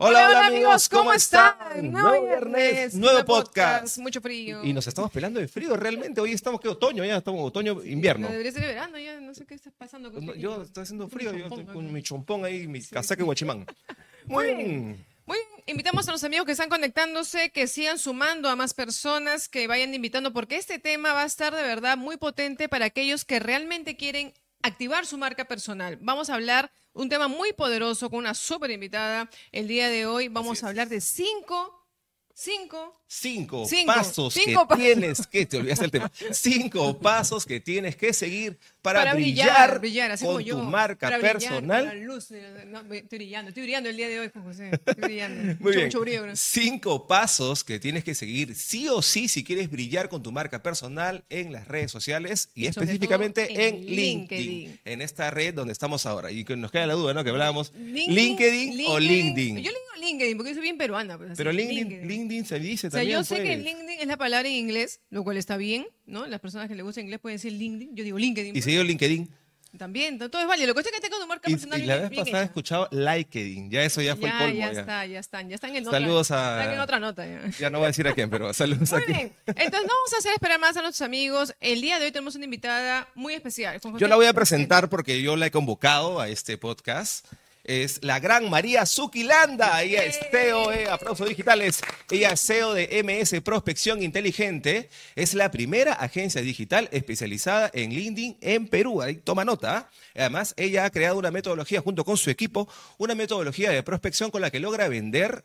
Hola, hola, amigos, ¿cómo están? Nuevo viernes, nuevo podcast. Mucho frío. Y nos estamos pelando de frío realmente. Hoy estamos que otoño, ya estamos otoño, invierno. No, debería ser verano, ya no sé qué está pasando. No. Yo estoy haciendo frío, yo estoy con mi chompón ahí, mi casaca de guachimán. Muy bien. Muy bien, invitamos a los amigos que están conectándose, que sigan sumando a más personas, que vayan invitando, porque este tema va a estar de verdad muy potente para aquellos que realmente quieren activar su marca personal. Vamos a hablar un tema muy poderoso con una súper invitada. El día de hoy vamos a hablar de cinco, cinco Cinco, Cinco, pasos cinco que pasos. tienes que, te olvidaste el tema, cinco pasos que tienes que seguir para, para brillar, brillar, brillar, así con como yo. tu marca para personal. luz, eh, no, estoy brillando, estoy brillando el día de hoy, Juan José. Estoy brillando. Muy mucho, bien. mucho brillo. ¿no? Cinco pasos que tienes que seguir sí o sí si quieres brillar con tu marca personal en las redes sociales y específicamente en en LinkedIn, LinkedIn. en esta red donde estamos ahora. Y que nos queda la duda, ¿no? Que hablábamos, LinkedIn, LinkedIn, o LinkedIn. Yo le digo LinkedIn porque soy bien peruana. pues, Pero LinkedIn, LinkedIn se dice O sea, también. yo sé que pues. LinkedIn es la palabra en inglés, lo cual está bien, ¿no? Las personas que les gusta inglés pueden decir LinkedIn. Yo digo LinkedIn. Y dio LinkedIn. También, todo es válido. Lo que es que tengo tu marca Y, personal y la vez pasada he escuchado LinkedIn. Ya eso ya fue ya, el colmo. ya, ya. está, ya están, ya están en Saludos otra, a- están en otra nota ya. Ya no voy a decir a quién, pero saludos Muy aquí. bien. Entonces, no vamos a hacer esperar más a nuestros amigos. El día de hoy tenemos una invitada muy especial. Yo la voy a presentar porque yo la he convocado a este podcast. Es la gran María Zuquilanda. Ella es CEO, eh, aplausos digitales. Ella es CEO de MS Prospección Inteligente. Es la primera agencia digital especializada en LinkedIn en Perú. Ahí toma nota. ¿ah? Además, ella ha creado una metodología junto con su equipo, una metodología de prospección con la que logra vender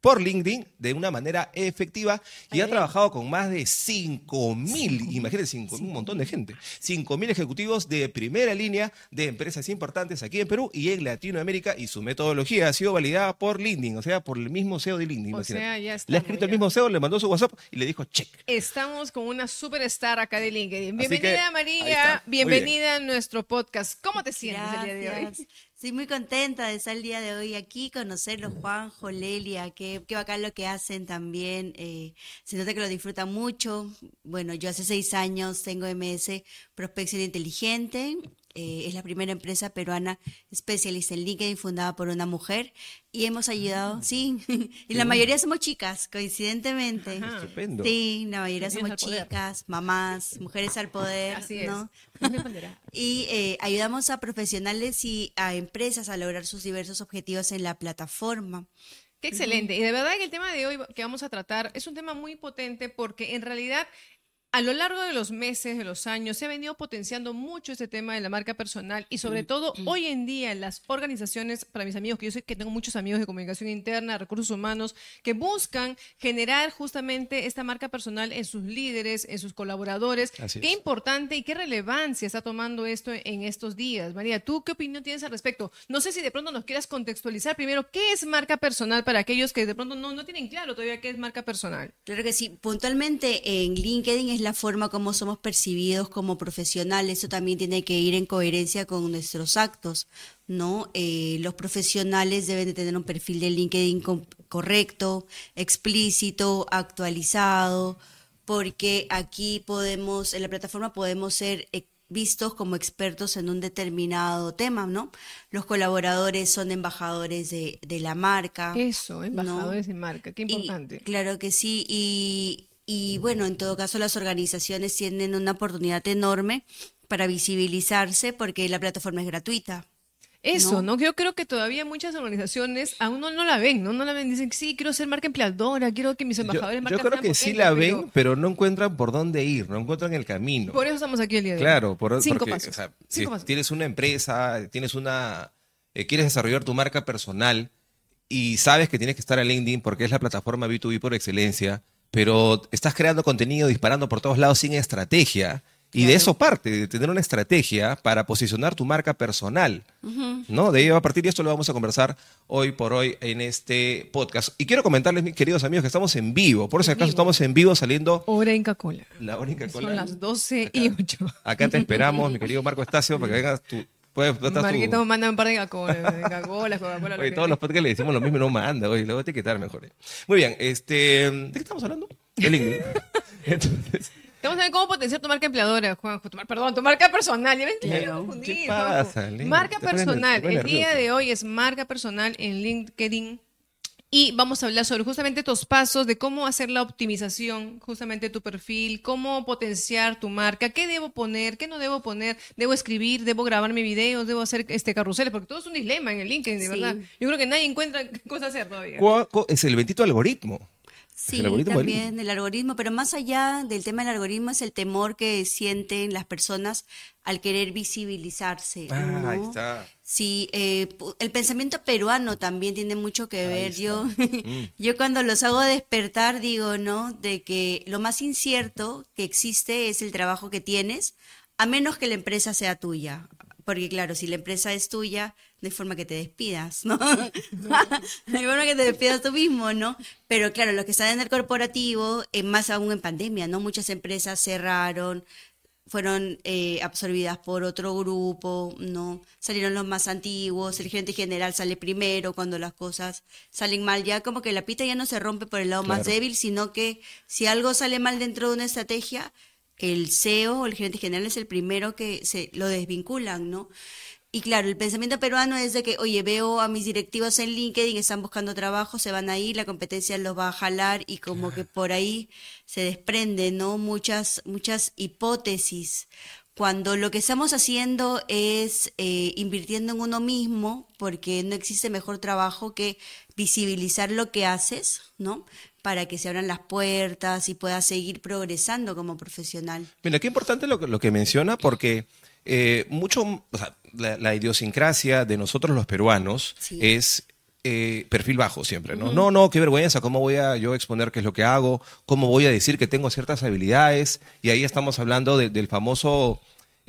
por LinkedIn de una manera efectiva y ha trabajado con más de 5 mil, imagínense, 5 un montón de gente, 5 mil ejecutivos de primera línea de empresas importantes aquí en Perú y en Latinoamérica y su metodología ha sido validada por LinkedIn, o sea, por el mismo CEO de LinkedIn. O imagínate. sea, ya le ha escrito el mismo CEO, le mandó su WhatsApp y le dijo check. Estamos con una superstar acá de LinkedIn. Bienvenida, que, María. está. Bien. Bienvenida a nuestro podcast. ¿Cómo te sientes el día de hoy? Estoy muy contenta de estar el día de hoy aquí, conocerlos, Juanjo, Lelia, qué, qué bacán lo que hacen también. eh, se nota que lo disfrutan mucho. Bueno, yo hace seis años tengo MS Prospección Inteligente. Eh, es la primera empresa peruana especialista en LinkedIn fundada por una mujer y hemos ayudado, sí, y la mayoría somos chicas, coincidentemente. Ajá. Estupendo. Sí, la mayoría somos chicas, mamás, mujeres al poder, Así es. Y eh, ayudamos a profesionales y a empresas a lograr sus diversos objetivos en la plataforma. Qué excelente. Y de verdad que el tema de hoy que vamos a tratar es un tema muy potente porque en realidad a lo largo de los meses, de los años, se ha venido potenciando mucho este tema de la marca personal y sobre todo hoy en día en las organizaciones, para mis amigos, que yo sé que tengo muchos amigos de comunicación interna, recursos humanos, que buscan generar justamente esta marca personal en sus líderes, en sus colaboradores. Así Qué es. importante y qué relevancia está tomando esto en estos días. María, ¿tú qué opinión tienes al respecto? No sé si de pronto nos quieras contextualizar primero qué es marca personal para aquellos que de pronto no, no tienen claro todavía qué es marca personal. Claro que sí, puntualmente en LinkedIn es la forma como somos percibidos como profesionales. Eso también tiene que ir en coherencia con nuestros actos, ¿no? Eh, los profesionales deben de tener un perfil de LinkedIn correcto, explícito, actualizado, porque aquí podemos, en la plataforma podemos ser eh, vistos como expertos en un determinado tema, ¿no? Los colaboradores son embajadores de, de la marca. Eso, ¿no? embajadores de marca, qué Y- importante. claro que sí. Y, y bueno, en todo caso las organizaciones tienen una oportunidad enorme para visibilizarse porque la plataforma es gratuita. Eso, ¿no? ¿no? Yo creo que todavía muchas organizaciones aún no, no la ven, ¿no? No la ven, dicen, sí, quiero ser marca empleadora, quiero que mis Yo, embajadores yo marcas creo que sí la ven, pero no encuentran por dónde ir, no encuentran el camino. Por eso estamos aquí el día de hoy. Claro, por, Cinco porque, pasos. o sea, si Cinco pasos. tienes una empresa, tienes una, eh, quieres desarrollar tu marca personal y sabes que tienes que estar en LinkedIn porque es la plataforma B2B por excelencia, pero estás creando contenido, disparando por todos lados sin estrategia. Y de eso parte, de tener una estrategia para posicionar tu marca personal. ¿no? De ahí va a partir y esto lo vamos a conversar hoy por hoy en este podcast. Y quiero comentarles, mis queridos amigos, que estamos en vivo. Por si acaso estamos en vivo saliendo Hora Inca Cola. la única Son las 12 y 8. Acá te esperamos, mi querido Marco Estacio, para que vengas tú. Puedes, tú estás tú. Marquito manda un par de Coca-Cola, Coca-Cola, lo Oye, que todos los podcasts le decimos lo mismo no manda, oye, luego te quitar mejor. eh. Muy bien, este, ¿de qué estamos hablando? De LinkedIn. Entonces, Estamos a ver cómo potenciar tu marca empleadora, Juanjo. Tu mar- perdón, tu marca personal. Ya ves, Claro. confundí, ¿Qué pasa? Marca Te personal. te El día de hoy es marca personal en LinkedIn. Y vamos a hablar sobre justamente estos pasos de cómo hacer la optimización justamente de tu perfil, cómo potenciar tu marca, qué debo poner, qué no debo poner, debo escribir, debo grabar mi videos, debo hacer este carruseles, porque todo es un dilema en el LinkedIn, de Sí. verdad. Yo creo que nadie encuentra qué cosa hacer todavía. ¿Cuál- cuál es el bendito algoritmo? Sí, el algoritmo del también el algoritmo, pero más allá del tema del algoritmo es el temor que sienten las personas al querer visibilizarse. Ah, ahí está. Sí, eh, el pensamiento peruano también tiene mucho que Ahí ver. está. Yo, Mm. yo cuando los hago despertar digo, ¿no? De que lo más incierto que existe es el trabajo que tienes, a menos que la empresa sea tuya. Porque claro, si la empresa es tuya, no hay forma que te despidas, ¿no? no hay forma que te despidas tú mismo, ¿no? Pero claro, los que están en el corporativo, eh, más aún en pandemia, ¿no? Muchas empresas cerraron, fueron eh, absorbidas por otro grupo, ¿no? Salieron los más antiguos, el gerente general sale primero cuando las cosas salen mal, ya como que la pita ya no se rompe por el lado más débil, sino que si algo sale mal dentro de una estrategia, el CEO o el gerente general es el primero que se lo desvinculan, ¿no? Y claro, el pensamiento peruano es de que, oye, veo a mis directivos en LinkedIn, están buscando trabajo, se van a ir, la competencia los va a jalar y como que por ahí se desprende, ¿no? Muchas, muchas hipótesis. Cuando lo que estamos haciendo es eh, invirtiendo en uno mismo, porque no existe mejor trabajo que visibilizar lo que haces, ¿no? Para que se abran las puertas y puedas seguir progresando como profesional. Mira, qué importante lo, que- lo que menciona, porque eh, mucho, o sea, la, la idiosincrasia de nosotros los peruanos Sí. es eh, perfil bajo siempre, ¿no? No, no, qué vergüenza, ¿cómo voy a yo exponer qué es lo que hago? ¿Cómo voy a decir que tengo ciertas habilidades? Y ahí estamos hablando de- del famoso,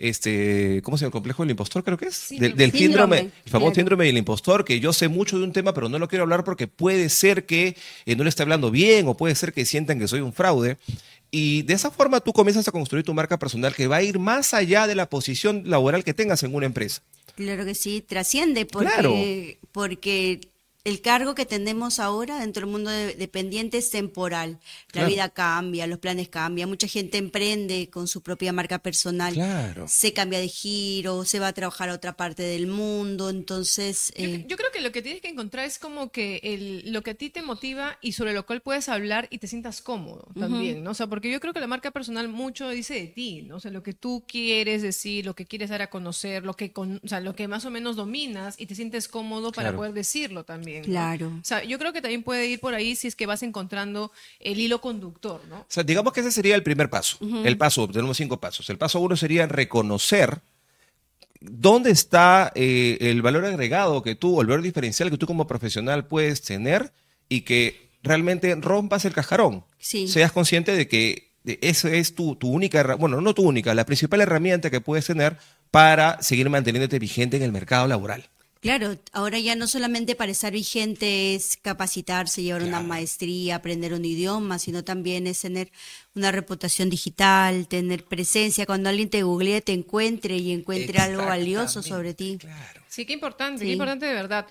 este, ¿cómo se llama? El complejo del impostor, creo que es. Del, del síndrome, Síndrome, el famoso claro. síndrome del impostor, que yo sé mucho de un tema, pero no lo quiero hablar porque puede ser que eh, no le esté hablando bien o puede ser que sientan que soy un fraude. Y de esa forma tú comienzas a construir tu marca personal que va a ir más allá de la posición laboral que tengas en una empresa. Claro que sí, trasciende porque, Claro. porque el cargo que tenemos ahora dentro del mundo de- dependiente es temporal. La Claro. vida cambia, los planes cambian, mucha gente emprende con su propia marca personal. Claro. Se cambia de giro, se va a trabajar a otra parte del mundo, entonces... Yo, eh, yo creo que lo que tienes que encontrar es como que el, lo que a ti te motiva y sobre lo cual puedes hablar y te sientas cómodo también, ¿no? O sea, porque yo creo que la marca personal mucho dice de ti, ¿no? O sea, lo que tú quieres decir, lo que quieres dar a conocer, lo que, con, o sea, lo que más o menos dominas y te sientes cómodo para poder decirlo también. ¿No? Claro. O sea, yo creo que también puede ir por ahí si es que vas encontrando el hilo conductor, ¿no? O sea, digamos que ese sería el primer paso. El paso, tenemos cinco pasos. El paso uno sería reconocer dónde está eh, el valor agregado que tú, o el valor diferencial que tú como profesional puedes tener y que realmente rompas el cajarón. Sí. Seas consciente de que esa es tu, tu única, bueno, no tu única, la principal herramienta que puedes tener para seguir manteniéndote vigente en el mercado laboral. Claro, ahora ya no solamente para estar vigente es capacitarse, llevar una maestría, aprender un idioma, sino también es tener una reputación digital, tener presencia, cuando alguien te googlea, te encuentre y encuentre algo valioso sobre ti. Claro. Sí, qué importante, Sí. qué importante de verdad.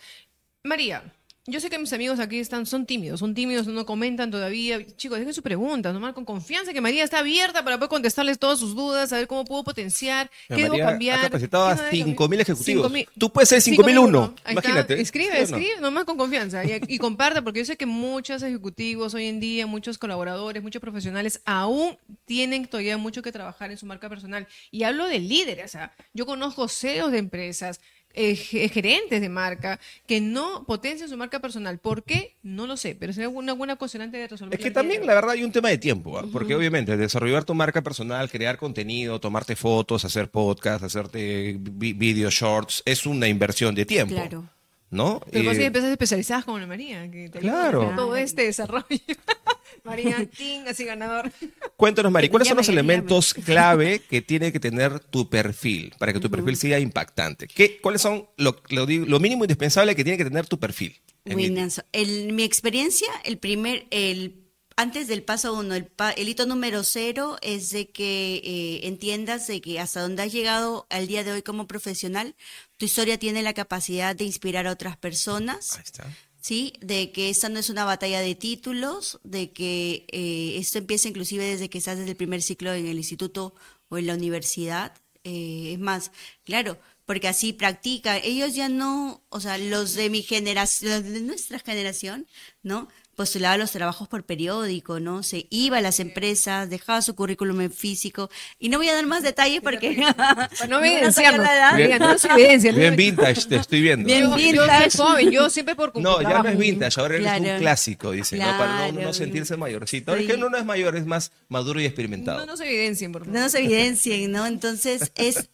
María, yo sé que mis amigos aquí están, son tímidos, son tímidos, no comentan todavía. Chicos, dejen sus preguntas, nomás con confianza que María está abierta para poder contestarles todas sus dudas, saber cómo puedo potenciar, qué debo cambiar. ha capacitado a qué no debo 5.000 cambiar. ejecutivos. 5.000. Tú puedes ser 5.001. Ahí está. Imagínate. Escribe, ¿Sí no? escribe, nomás con confianza. Y, y comparte, porque yo sé que muchos ejecutivos hoy en día, muchos colaboradores, muchos profesionales, aún tienen todavía mucho que trabajar en su marca personal. Y hablo de líderes, o sea, yo conozco CEOs de empresas, eh, ge- gerentes de marca, que no potencian su marca personal. ¿Por qué? No lo sé, pero sería una buena cuestionante de resolver. Es que también, la verdad, hay un tema de tiempo, ¿ah? porque obviamente desarrollar tu marca personal, crear contenido, tomarte fotos, hacer podcast, hacerte vi- video shorts, es una inversión de tiempo. Claro. ¿No? Pero Eh, hay empresas especializadas como la María, que te Claro. todo este desarrollo. María King, así ganador. Cuéntanos, Mari, ¿cuáles son los llame. elementos clave que tiene que tener tu perfil para que tu perfil sea impactante? ¿Qué, ¿Cuáles son lo, lo mínimo indispensable que tiene que tener tu perfil? En mi- Buenazo. El- mi experiencia, el primer, el antes del paso uno, el, pa- el hito número cero es de que eh, entiendas de que hasta donde has llegado al día de hoy como profesional, tu historia tiene la capacidad de inspirar a otras personas. Ahí está. ¿Sí? De que esta no es una batalla de títulos, de que eh, esto empieza inclusive desde que estás desde el primer ciclo en el instituto o en la universidad. Eh, es más, claro, porque así practican. Ellos ya no, o sea, los de mi generación, los de nuestra generación, ¿no? Postulaba los trabajos por periódico, ¿no? Se iba a las empresas, dejaba su currículum en físico. Y no voy a dar más detalles porque... No evidenciarnos. Bien, no evidencia. Bien vintage, te estoy viendo. Bien vintage. Yo, joven, yo siempre por No, ya no es vintage, ahora es un clásico, dice, ¿no? Para no, sentirse mayorcito. Sí. Es que uno no es mayor, es más maduro y experimentado. No nos evidencien, por favor. No nos evidencien, ¿no? Entonces es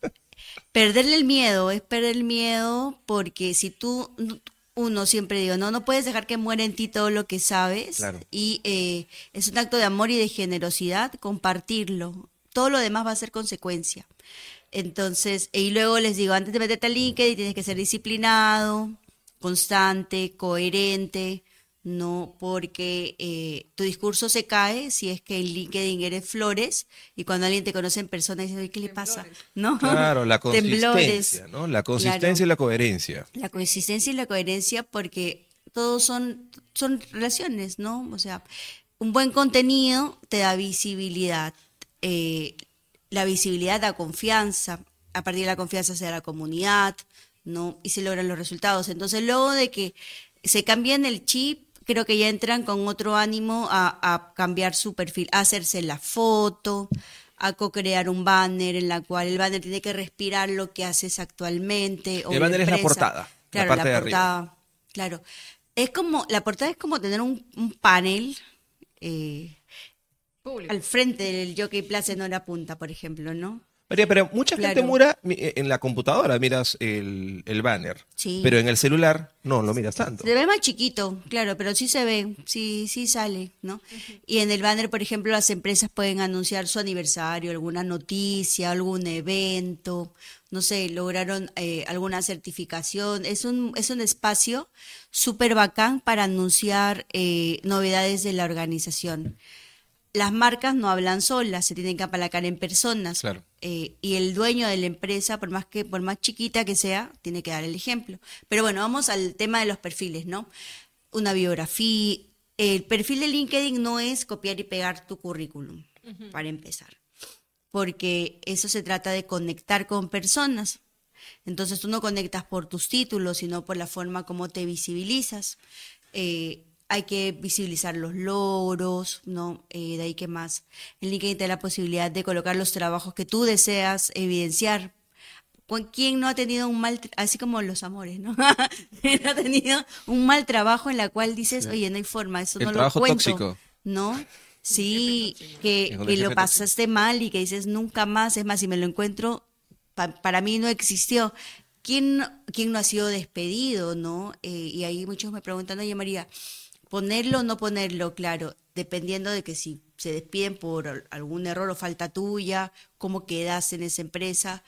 perderle el miedo, es perder el miedo porque si tú uno siempre digo, no, no puedes dejar que muera en ti todo lo que sabes. Y eh, es un acto de amor y de generosidad compartirlo. Todo lo demás va a ser consecuencia. Entonces, y luego les digo, antes de meterte al LinkedIn tienes que ser disciplinado, constante, coherente, no porque eh, tu discurso se cae si es que en LinkedIn eres flores y cuando alguien te conoce en persona dice, ¿qué le pasa? ¿No? Claro, la consistencia, ¿no? La consistencia y la coherencia. La consistencia y la coherencia porque todos son, son relaciones, ¿no? O sea, un buen contenido te da visibilidad. Eh, la visibilidad da confianza. A partir de la confianza se da la comunidad, ¿no? Y se logran los resultados. Entonces, luego de que se cambien el chip, creo que ya entran con otro ánimo a, cambiar su perfil, a hacerse la foto, a co-crear un banner en la cual el banner tiene que respirar lo que haces actualmente. el banner es la portada. Claro, la, parte de portada. Claro. Es como, la portada es como tener un, panel eh, al frente del Jockey Plaza no la punta, por ejemplo, ¿no? María, pero mucha gente mura eh, en la computadora, miras el, el banner. Sí. Pero en el celular no lo miras tanto. Se ve más chiquito, claro, pero sí se ve, sí, sí sale, ¿no? Y en el banner, por ejemplo, las empresas pueden anunciar su aniversario, alguna noticia, algún evento, no sé, lograron eh, alguna certificación. Es un, es un espacio súper bacán para anunciar eh, novedades de la organización las marcas no hablan solas, se tienen que apalacar en personas. Eh, y el dueño de la empresa, por más que, por más chiquita que sea, tiene que dar el ejemplo. Pero bueno, vamos al tema de los perfiles, ¿no? Una biografía. El perfil de LinkedIn no es copiar y pegar tu currículum, para empezar. Porque eso se trata de conectar con personas. Entonces tú no conectas por tus títulos, sino por la forma como te visibilizas. Eh, hay que visibilizar los logros, ¿no? Eh, de ahí que más. En LinkedIn te da la posibilidad de colocar los trabajos que tú deseas evidenciar. ¿Quién no ha tenido un mal, así como los amores, ¿no? ¿Quién ha tenido un mal trabajo en la cual dices, oye, no hay forma, eso no lo cuento. Tóxico. ¿No? Sí, que, lo pasaste mal y que dices nunca más, es más, si me lo encuentro, para mí no existió. ¿Quién, ¿Quién no ha sido despedido, no? Eh, y ahí muchos me preguntan, oye María, ponerlo o no ponerlo, claro, dependiendo de que si se despiden por algún error o falta tuya, cómo quedas en esa empresa.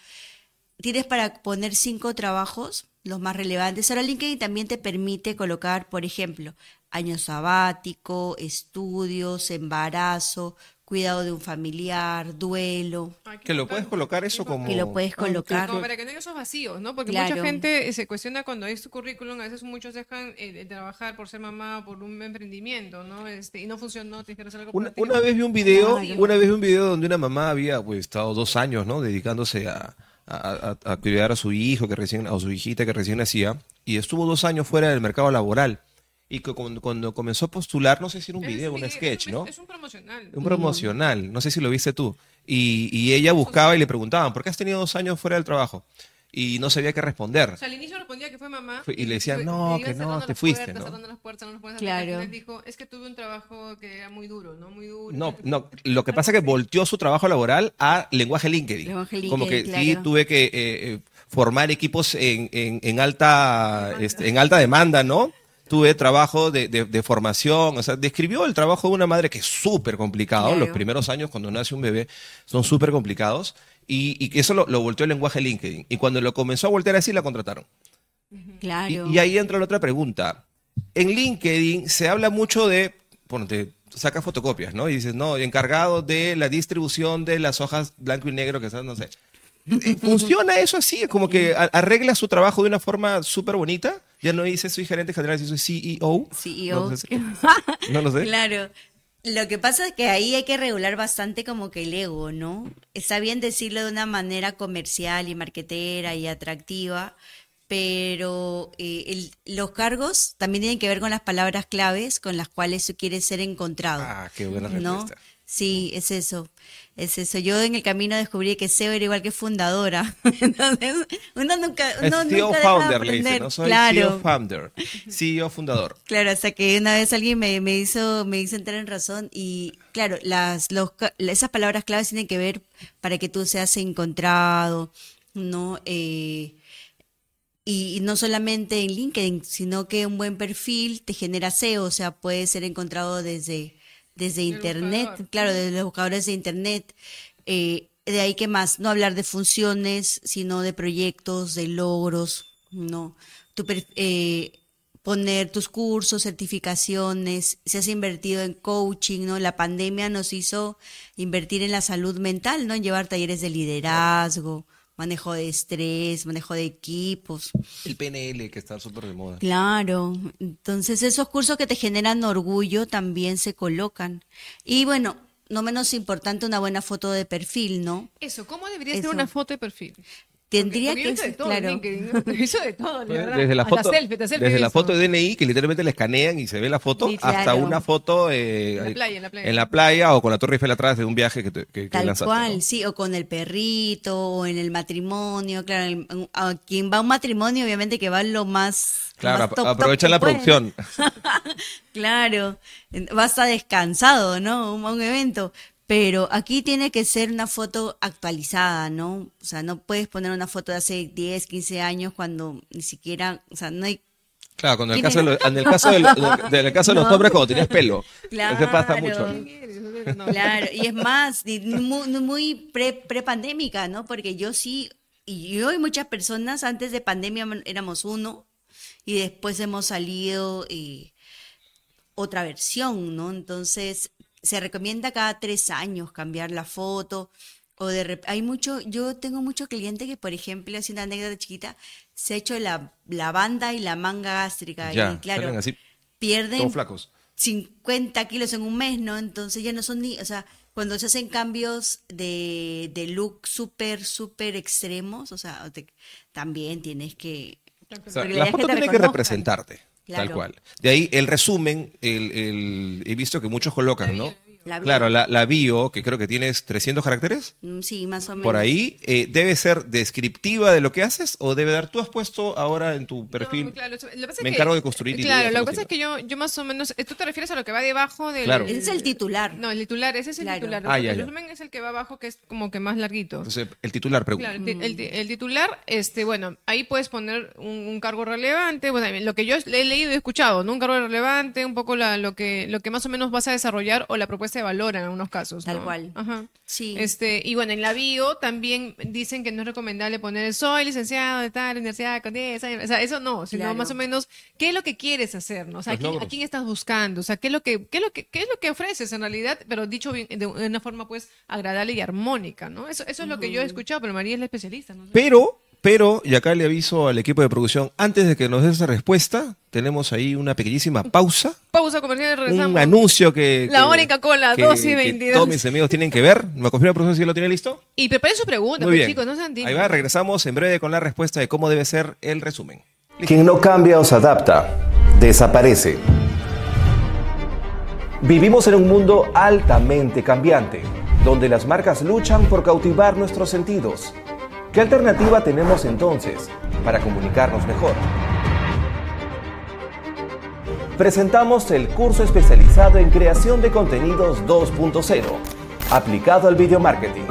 Tienes para poner cinco trabajos, los más relevantes. Ahora LinkedIn también te permite colocar, por ejemplo, año sabático, estudios, embarazo, cuidado de un familiar, duelo. Que lo puedes colocar eso como... Que lo puedes colocar. Como para que no haya esos vacíos, ¿no? Porque mucha gente se cuestiona cuando hay su currículum, a veces muchos dejan eh, de trabajar por ser mamá, por un emprendimiento, ¿no? Este, y no funcionó, tienes que hacer algo una, una, vez vi un video, una vez vi un video donde una mamá había pues estado dos años, ¿no? Dedicándose a, a, cuidar a su hijo que recién, a su hijita que recién nacía, y estuvo dos años fuera del mercado laboral y que cuando, comenzó a postular, no sé si era un video, un sketch, ¿no? Es un promocional. Un promocional, no sé si lo viste tú. Y, y, ella buscaba y le preguntaban, ¿por qué has tenido dos años fuera del trabajo? Y no sabía qué responder. O sea, al inicio respondía que fue mamá. y le decían, no, que no, te fuiste, ¿no? Las puertas, no las claro. dijo, es que tuve un trabajo que era muy duro, ¿no? Muy duro. No, no, lo que pasa es que volteó su trabajo laboral a lenguaje LinkedIn. Lenguaje LinkedIn Como que sí, tuve que eh, eh, formar equipos en, en, en alta, este, en alta demanda, ¿no? Tuve trabajo de, de, formación, o sea, describió el trabajo de una madre que es súper complicado, los primeros años cuando nace un bebé son súper complicados, y, y eso lo, lo, volteó el lenguaje LinkedIn, y cuando lo comenzó a voltear así, la contrataron. Claro. Y, ahí entra la otra pregunta. En LinkedIn se habla mucho de, bueno, te sacas fotocopias, ¿no? Y dices, no, encargado de la distribución de las hojas blanco y negro, que no sé. ¿Funciona eso así? Como que arregla su trabajo de una forma súper bonita. Ya no dice soy gerente general, soy CEO. CEO. No, lo sé. Claro. Lo que pasa es que ahí hay que regular bastante como que el ego, ¿no? Está bien decirlo de una manera comercial y marquetera y atractiva, pero eh, el- los cargos también tienen que ver con las palabras claves con las cuales tú quieres ser encontrado. Ah, qué buena ¿no? Sí, es eso. Es eso. Yo en el camino descubrí que SEO era igual que fundadora. Entonces, uno nunca, Es uno CEO nunca de founder, le dice. ¿no? Soy claro. CEO founder, CEO fundador. Claro, hasta que una vez alguien me, me hizo, me hizo entrar en razón y claro, las, los, esas palabras claves tienen que ver para que tú seas encontrado, ¿no? Eh, y, y no solamente en LinkedIn, sino que un buen perfil te genera SEO, o sea, puede ser encontrado desde, desde El Internet, buscador. claro, desde los buscadores de Internet. Eh, de ahí que más, no hablar de funciones, sino de proyectos, de logros, ¿no? Tu eh, poner tus cursos, certificaciones, si has invertido en coaching, ¿no? La pandemia nos hizo invertir en la salud mental, ¿no? En llevar talleres de liderazgo, manejo de estrés, manejo de equipos. El PNL, que está súper de moda. Claro, entonces esos cursos que te generan orgullo también se colocan. Y bueno, no menos importante una buena foto de perfil, ¿no? Eso, ¿cómo debería Eso. ser una foto de perfil? Tendría que de ser, todo claro. LinkedIn, ¿no? Hizo de todo, la verdad. Desde la Hasta foto, selfie, hasta selfie desde la foto de DNI, que literalmente la escanean y se ve la foto, Sí, hasta una foto eh, En la playa, en la playa. en la playa o con la Torre Eiffel atrás de un viaje que, te- que, que Tal lanzaste, cual, ¿no? sí, o con el perrito, o en el matrimonio, claro, el- a quien va a un matrimonio, obviamente que va lo más... Claro, más top, top aprovechan la producción. Claro, va a descansado, ¿no? Un, un evento. Pero aquí tiene que ser una foto actualizada, ¿no? O sea, no puedes poner una foto de hace 10, 15 años cuando ni siquiera, o sea, no hay... Claro, cuando en el ¿Quién caso, de en el caso, de, los- de- en el caso de los No. hombres cuando tenías pelo. Claro. Eso pasa mucho. No. Claro, y es más, muy pre, pre-pandémica, ¿no? Porque yo sí, y yo y muchas personas antes de pandemia éramos uno, y después hemos salido eh, otra versión, ¿no? Entonces, se recomienda cada tres años cambiar la foto. O de hay mucho, yo tengo mucho cliente que, por ejemplo, haciendo una anécdota chiquita, se ha hecho la, la banda y la manga gástrica. Ya, y claro, así, pierden todos flacos. 50 kilos en un mes, ¿no? Entonces ya no son ni, o sea, cuando se hacen cambios de, de look súper, súper extremos, o sea, te- también tienes que... O sea, porque la foto tiene que reconozcan. Tal cual. De ahí el resumen, el, el- he visto que muchos colocan, ¿no? La bio. Claro, la, la bio, que creo que tienes 300 caracteres, Mm, Sí, más o menos. por ahí, eh, ¿debe ser descriptiva de lo que haces o debe dar? Tú has puesto ahora en tu perfil, No, claro, lo que pasa es me que- encargo de construir Claro, lo que pasa es que yo, yo más o menos, eh, tú te refieres a lo que va debajo del... Claro. Ese es el titular. No, el titular, ese es el Claro. titular. Ah, el ya. resumen es el que va abajo, que es como que más larguito. Entonces, el titular pregunta. Claro, el, el ti- el titular, este, bueno, ahí puedes poner un, un cargo relevante, bueno, lo que yo he leído y he escuchado, ¿no? Un cargo relevante, un poco la, lo que lo que más o menos vas a desarrollar o la propuesta de valor en algunos casos, Tal ¿no? cual. Ajá. Sí. Este, y bueno, en la bio también dicen que no es recomendable poner soy licenciado de tal universidad con 10 años, o sea, eso no, sino Claro. más o menos qué es lo que quieres hacer, ¿no? O sea, ¿a quién, logros. a quién estás buscando? O sea, qué es lo que qué es lo que qué es lo que ofreces en realidad, pero dicho bien, de una forma pues agradable y armónica, ¿no? Eso eso es lo que yo he escuchado, pero María es la especialista, ¿no? sé. Pero, pero, y acá le aviso al equipo de producción, antes de que nos des esa respuesta, tenemos ahí una pequeñísima pausa, Pausa comercial y regresamos. un anuncio que... La que- Coca-Cola, que- 12 y que 22. todos mis amigos tienen que ver. ¿Me confirma, profesor, si lo tiene listo? Y preparen su pregunta, Muy pues, bien. chicos, no sean Ahí va, regresamos en breve con la respuesta de cómo debe ser el resumen. Quien no cambia o se adapta, desaparece. Vivimos en un mundo altamente cambiante, donde las marcas luchan por cautivar nuestros sentidos. ¿Qué alternativa tenemos entonces para comunicarnos mejor? Presentamos el curso especializado en creación de contenidos 2.0, aplicado al video marketing.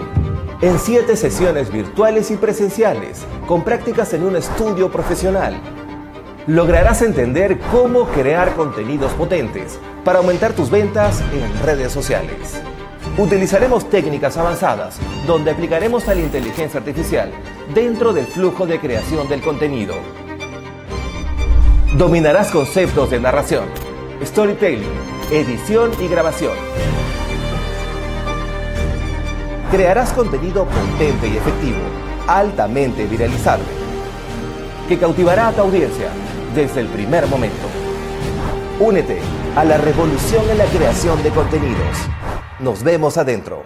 En siete sesiones virtuales y presenciales, con prácticas en un estudio profesional lograrás entender cómo crear contenidos potentes para aumentar tus ventas en redes sociales. Utilizaremos técnicas avanzadas donde aplicaremos a la inteligencia artificial dentro del flujo de creación del contenido. Dominarás conceptos de narración, storytelling, edición y grabación. Crearás contenido potente y efectivo, altamente viralizable que cautivará a tu audiencia desde el primer momento. Únete a la revolución en la creación de contenidos. Nos vemos adentro.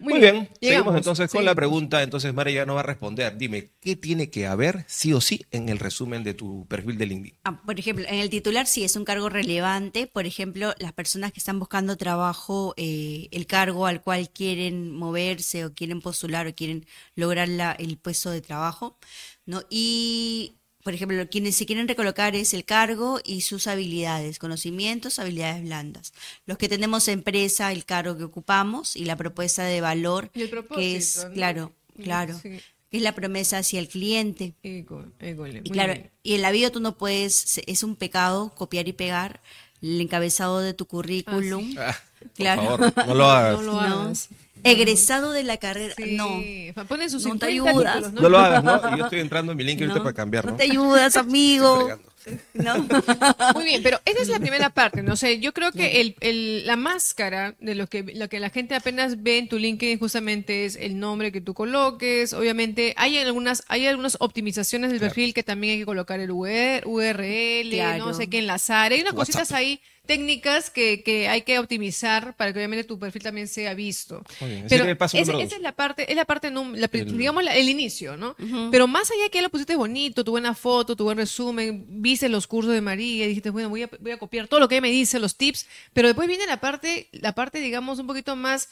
Muy, bien, seguimos llegamos, entonces con la seguimos. pregunta. Entonces María ya nos va a responder. Dime, ¿qué tiene que haber sí o sí en el resumen de tu perfil de LinkedIn? Ah, por ejemplo, en el titular sí es un cargo relevante. Por ejemplo, las personas que están buscando trabajo, eh, el cargo al cual quieren moverse o quieren postular o quieren lograr la- el puesto de trabajo, ¿no? Y, por ejemplo, quienes se quieren recolocar es el cargo y sus habilidades, conocimientos, habilidades blandas. Los que tenemos empresa, el cargo que ocupamos y la propuesta de valor, Y el que es, claro, claro, sí. que es la promesa hacia el cliente. Éco- école, Y claro, bien. y en la bio tú no puedes, es un pecado copiar y pegar el encabezado de tu currículum. Ah, Claro. Por favor, no lo hagas. No lo No. Egresado de la carrera, Sí, no. Ponen sus No te 50 ayudas. títulos, ¿no? No lo hagas, ¿no? Yo estoy entrando en mi link ahorita No, para cambiar, ¿no? no te ayudas, amigo. No. Muy bien, pero esa es la primera parte, no sé, yo creo que el, el- la máscara de lo que, lo que la gente apenas ve en tu LinkedIn justamente es el nombre que tú coloques, obviamente hay algunas, hay algunas optimizaciones del perfil que también hay que colocar el UR URL, Claro. no sé qué enlazar, hay unas WhatsApp. cositas ahí técnicas que, que hay que optimizar para que obviamente tu perfil también sea visto. Bien, Pero sería el paso ese- esa es la parte, es la parte, la El- digamos, la- el inicio, ¿no? Pero más allá que ya lo pusiste bonito, tu buena foto, tu buen resumen, viste los cursos de María, y dijiste, bueno, voy a, voy a copiar todo lo que ella me dice, los tips, pero después viene la parte, la parte, digamos, un poquito más,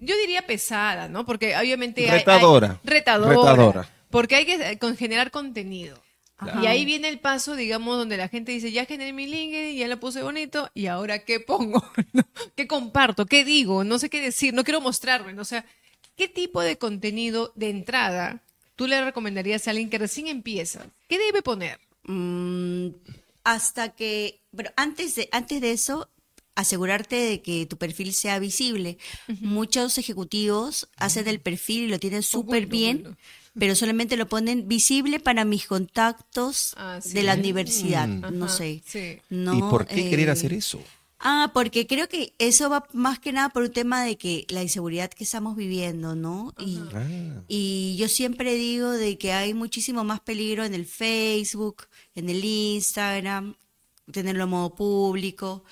yo diría pesada, ¿no? Porque obviamente hay- hay- Retadora. retadora. Retadora. Porque hay que eh, generar contenido. Ajá. Y ahí viene el paso, digamos, donde la gente dice, ya generé mi LinkedIn, ya lo puse bonito, y ahora qué pongo, qué comparto, qué digo, no sé qué decir, no quiero mostrarme, ¿no? o sea, ¿qué tipo de contenido de entrada tú le recomendarías a alguien que recién empieza? ¿Qué debe poner? Mm, hasta que, pero antes de, antes de eso, asegurarte de que tu perfil sea visible. Muchos ejecutivos hacen el perfil y lo tienen súper bien, pero solamente lo ponen visible para mis contactos Ah, sí. de la universidad, Ajá, no sé. sí. No, ¿Y por qué querer eh, hacer eso? Ah, porque creo que eso va más que nada por un tema de que la inseguridad que estamos viviendo, ¿no? Y, Ah. y yo siempre digo de que hay muchísimo más peligro en el Facebook, en el Instagram, tenerlo en modo público,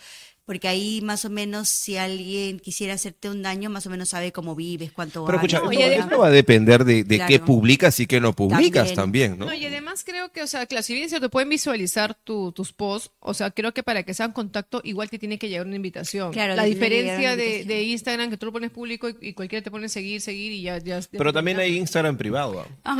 porque ahí más o menos si alguien quisiera hacerte un daño, más o menos sabe cómo vives, cuánto Pero escucha, No, esto, va a depender de, de qué publicas y qué no publicas también, También. ¿no? No, y además creo que, o sea, claro, si bien es cierto, pueden visualizar tu- tus posts, o sea, creo que para que sean contacto, igual te tiene que llegar una invitación. Claro, La diferencia de, de Instagram, que tú lo pones público y, y cualquiera te pone seguir, seguir y ya. ya ya Pero también hay. Instagram privado. ¿ah?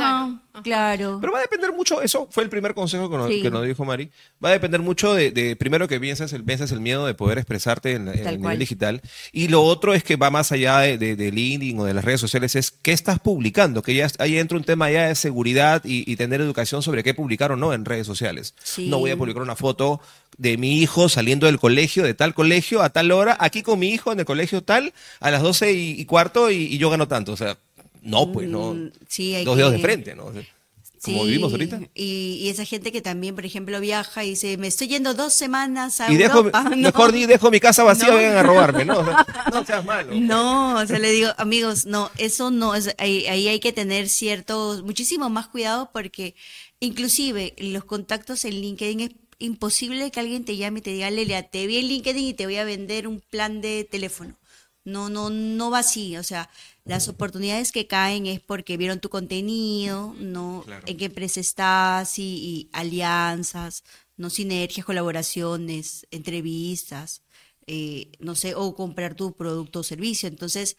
Ajá, claro. Pero va a depender mucho, eso fue el primer consejo que nos, Sí. que nos dijo Mari, va a depender mucho de, de, primero que piensas el, piensas el miedo de poder expresarte en, en el nivel digital y lo otro es que va más allá de, de, de LinkedIn o de las redes sociales, es qué estás publicando, que ya ahí entra un tema ya de seguridad y, y tener educación sobre qué publicar o no en redes sociales. Sí. No voy a publicar una foto de mi hijo saliendo del colegio, de tal colegio, a tal hora, aquí con mi hijo en el colegio tal, a las 12 y, y cuarto y, y yo gano tanto. O sea, no, pues no. Mm, sí, hay Dos dedos de frente, ¿no? Como Sí, vivimos ahorita. Y, y esa gente que también, por ejemplo, viaja y dice, me estoy yendo dos semanas a Y dejo. No. mejor di, dejo mi casa vacía, No. vengan a robarme, ¿no? O sea, no seas malo. No, o sea, le digo, amigos, no, eso no, es, ahí, ahí hay que tener cierto, muchísimo más cuidado porque inclusive los contactos en LinkedIn es imposible que alguien te llame y te diga, Lelia, te vi en LinkedIn y te voy a vender un plan de teléfono. No, no, no va así, o sea, las oportunidades que caen es porque vieron tu contenido, no, Claro. en qué empresa estás y, y alianzas, no sinergias, colaboraciones, entrevistas, eh, no sé, o comprar tu producto o servicio. Entonces,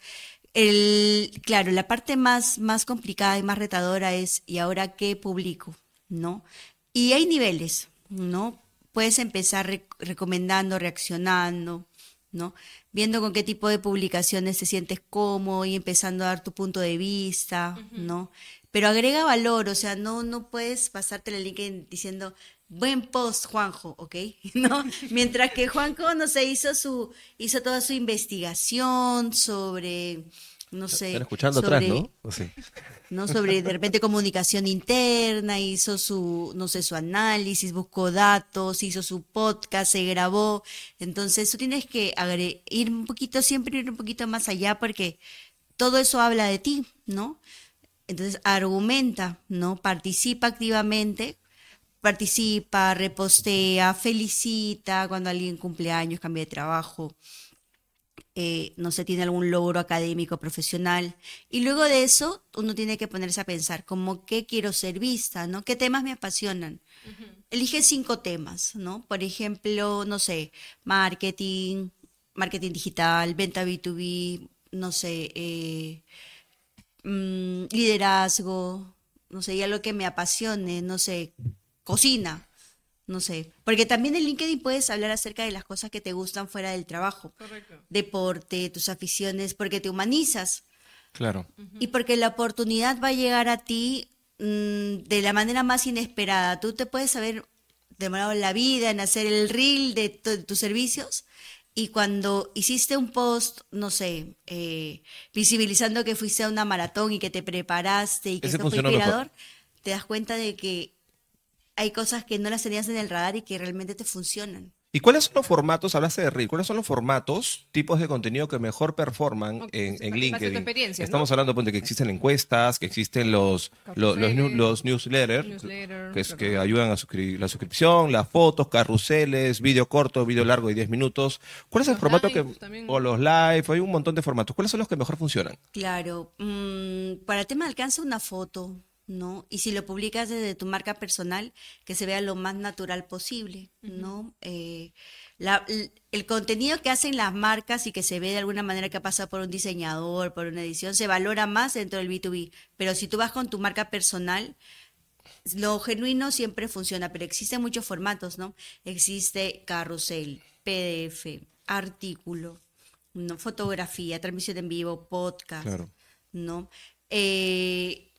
el, claro, la parte más, más complicada y más retadora es, ¿y ahora qué publico? ¿No? Y hay niveles, ¿no? Puedes empezar re- recomendando, reaccionando, ¿no? Viendo con qué tipo de publicaciones te sientes cómodo y empezando a dar tu punto de vista, ¿no? Pero agrega valor, o sea, no, no puedes pasarte el LinkedIn diciendo, buen post, Juanjo, ¿ok? ¿No? Mientras que Juanjo, no sé, hizo su, hizo toda su investigación sobre, no sé. Están escuchando atrás, sobre- ¿no? O sí. ¿no? Sobre de repente comunicación interna, hizo su, no sé, su análisis, buscó datos, hizo su podcast, se grabó. Entonces tú tienes que ir un poquito, siempre ir un poquito más allá porque todo eso habla de ti, ¿no? Entonces, argumenta, ¿no? Participa activamente, participa, repostea, felicita cuando alguien cumple años, cambia de trabajo, eh, no sé, tiene algún logro académico, profesional. Y luego de eso, uno tiene que ponerse a pensar, como qué quiero ser vista, ¿no? ¿Qué temas me apasionan? Elige cinco temas, ¿no? Por ejemplo, no sé, marketing, marketing digital, venta B2B, no sé, eh, mm, liderazgo, no sé, ya lo que me apasione, no sé, cocina, no sé. Porque también en LinkedIn puedes hablar acerca de las cosas que te gustan fuera del trabajo. Correcto. Deporte, tus aficiones, porque te humanizas. Claro. Y porque la oportunidad va a llegar a ti mm, de la manera más inesperada. Tú te puedes haber demorado la vida en hacer el reel de, tu- de tus servicios y cuando hiciste un post, no sé, eh, visibilizando que fuiste a una maratón y que te preparaste y que Ese esto fue mejor. inspirador, te das cuenta de que hay cosas que no las tenías en el radar y que realmente te funcionan. ¿Y cuáles son los formatos, hablaste de Reel, cuáles son los formatos, tipos de contenido que mejor performan en, LinkedIn? Estamos hablando ponte, que existen encuestas, que existen los, los, los, new- Carruseles, los newsletters, newsletter, que, es, que claro. ayudan a la suscripción, las fotos, carruseles, vídeo corto, vídeo largo de 10 minutos. ¿Cuál es el Los formato live que... también. O los live, hay un montón de formatos. ¿Cuáles son los que mejor funcionan? Claro, mm, para el tema alcanza una foto, ¿no? Y si lo publicas desde tu marca personal, que se vea lo más natural posible, ¿no? Eh, la- el contenido que hacen las marcas y que se ve de alguna manera que ha pasado por un diseñador, por una edición, se valora más dentro del B2B. Pero si tú vas con tu marca personal, lo genuino siempre funciona, pero existen muchos formatos, ¿no? Existe carrusel, PDF, artículo, ¿no? fotografía, transmisión en vivo, podcast, Claro. ¿no? Eh,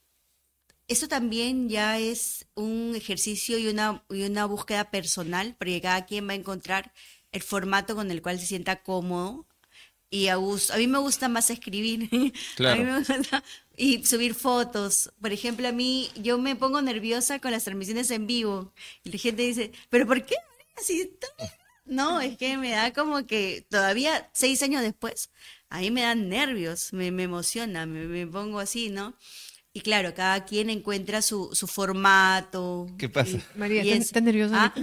eso también ya es un ejercicio y una, y una búsqueda personal, porque cada quien va a encontrar el formato con el cual se sienta cómodo. Y a, gus- a mí me gusta más escribir. Claro. A mí me gusta- y subir fotos. Por ejemplo, a mí, yo me pongo nerviosa con las transmisiones en vivo. Y la gente dice, ¿pero por qué? Así está bien". No, es que me da como que todavía seis años después, a mí me dan nervios, me, me emociona, me, me pongo así, ¿no? Y claro, cada quien encuentra su, su formato. ¿Qué pasa? y- María, y ¿estás es- estás nerviosa?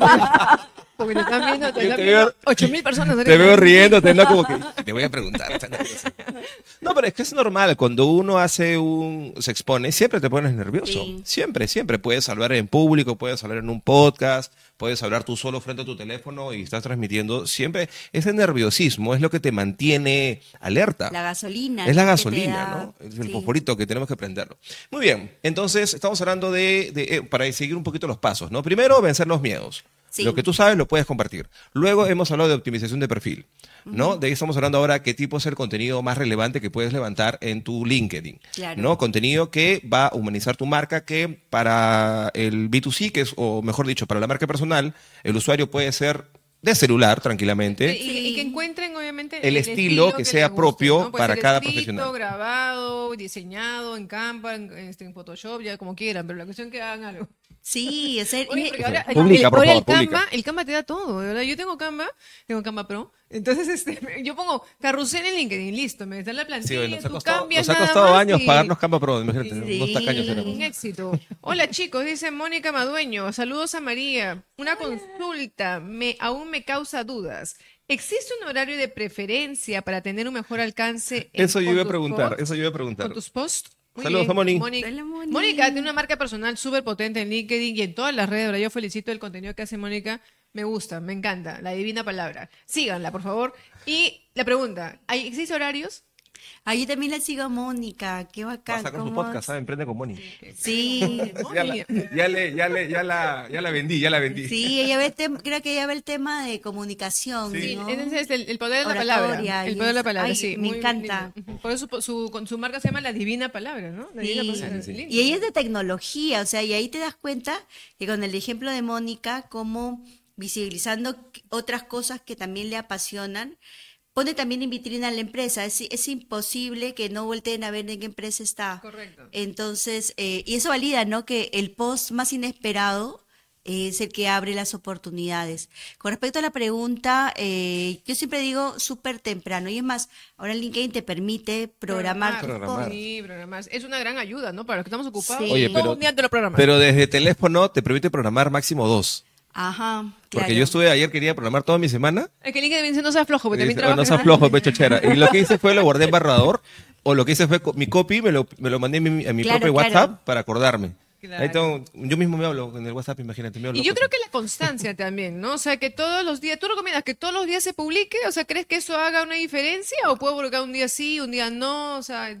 Ah. Porque te están viendo, te te veo- 8 mil personas. Te ahorita. veo riendo, te como que te voy a preguntar. está nervioso. No, pero es que es normal. Cuando uno hace un. se expone, siempre te pones nervioso. Sí. Siempre, siempre. Puedes hablar en público, puedes hablar en un podcast, puedes hablar tú solo frente a tu teléfono y estás transmitiendo. Siempre ese nerviosismo es lo que te mantiene alerta. La gasolina. Es la gasolina, da- ¿no? Es el sí. fosforito que tenemos que prenderlo. Muy bien, entonces estamos hablando de, de, eh, para seguir un poquito los pasos, ¿no? Primero, vencer los miedos. Sí. Lo que tú sabes lo puedes compartir. Luego hemos hablado de optimización de perfil, ¿no? De ahí estamos hablando ahora qué tipo es el contenido más relevante que puedes levantar en tu LinkedIn, Claro. ¿no? Contenido que va a humanizar tu marca, que para el B2C, que es, o mejor dicho, para la marca personal, el usuario puede ser de celular tranquilamente. Y, y que encuentren, obviamente, El estilo que sea les propio ¿no? Puede para cada escrito, profesional. grabado, diseñado en Canva, en, este, en Photoshop, ya como quieran, pero la cuestión es que hagan algo. Sí, es el- Oye, ahora, Publica, el, por ahora favor, el Canva, el Canva te da todo, verdad. Yo tengo Canva, tengo Canva Pro. Entonces, este, yo pongo carrusel en LinkedIn, listo, me da la Sí, plantilla, bueno, nos ha tú costado, cambias nos ha costado años y- pagarnos Canva Pro, imagínate, Sí. unos tacaños Un éxito. Hola chicos, dice Mónica Madueño. Saludos a María. Una consulta, me, aún me causa dudas. ¿Existe un horario de preferencia para tener un mejor alcance? en- Eso yo iba a preguntar, posts? eso yo iba a preguntar. ¿Con tus posts? Muy Saludos bien. a Moni. Moni. Mónica tiene una marca personal súper potente en LinkedIn y en todas las redes. Ahora yo felicito el contenido que hace Mónica. Me gusta, me encanta. La divina palabra. Síganla, por favor. Y la pregunta, ¿hay, ¿existe horarios? Ah, yo también la sigo a Mónica, qué Va bacán. a sacar su ¿cómo podcast, ¿saben? Emprende con Moni. Sí, Ya la, ya, le, ya, le, ya, la, ya la vendí, ya la vendí. sí, ella ve creo que ella ve el tema de comunicación, Sí. ¿no? Ese es el, el poder de la Oratoria, palabra. El poder de la palabra, ay, sí. me muy encanta. lindo. Por eso su, su- con su marca se llama La Divina Palabra, ¿no? La Divina. Palabra. Sí, sí. Y ella es de tecnología, o sea, y ahí te das cuenta que con el ejemplo de Mónica, como visibilizando otras cosas que también le apasionan, pone también en vitrina a la empresa. Es, es imposible que no volteen a ver en qué empresa está. Correcto. Entonces, eh, y eso valida, ¿no? Que el post más inesperado es el que abre las oportunidades. Con respecto a la pregunta, eh, yo siempre digo súper temprano. Y es más, ahora LinkedIn te permite programar. Programar. Sí, programar. Es una gran ayuda, ¿no? Para los que estamos ocupados. Sí. Oye, todo un día te lo programas. Pero desde teléfono te permite programar máximo dos. Ajá, Porque claro. yo estuve ayer, quería programar toda mi semana. Es que LinkedIn dice no seas flojo, porque también dice, "Oh, no trabajas. seas flojo, pecho chera. Y lo que hice fue lo guardé en barrador. O lo que hice fue mi copy, me lo, me lo mandé a mi, a mi Claro, propio claro. WhatsApp para acordarme. Claro. Ahí tengo- yo mismo me hablo en el WhatsApp, imagínate. Me hablo Y yo creo que la constancia también, ¿no? O sea, que todos los días, ¿tú recomiendas que todos los días se publique? O sea, ¿crees que eso haga una diferencia? ¿O puedo publicar un día sí, un día no? O sea,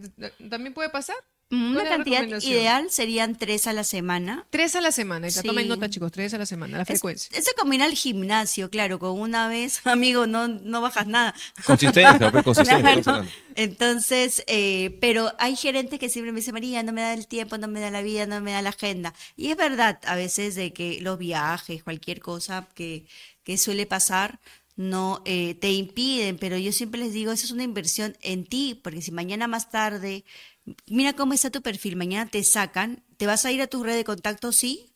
¿también puede pasar? Mm, Una ¿Cuál es cantidad ideal serían tres a la semana. Tres a la semana. Y Sí. Tomen nota, chicos, tres a la semana, la Es- frecuencia. eso como ir al gimnasio, claro, con una vez, amigo, no, no bajas nada. Consistencia, pues, consistencia, Claro. Entonces, eh, pero hay gerentes que siempre me dicen, María, no me da el tiempo, no me da la vida, no me da la agenda. Y es verdad, a veces de que los viajes, cualquier cosa que, que suele pasar, no eh, te impiden, pero yo siempre les digo, eso es una inversión en ti, porque si mañana más tarde, mira cómo está tu perfil, mañana te sacan, te vas a ir a tu red de contacto, sí,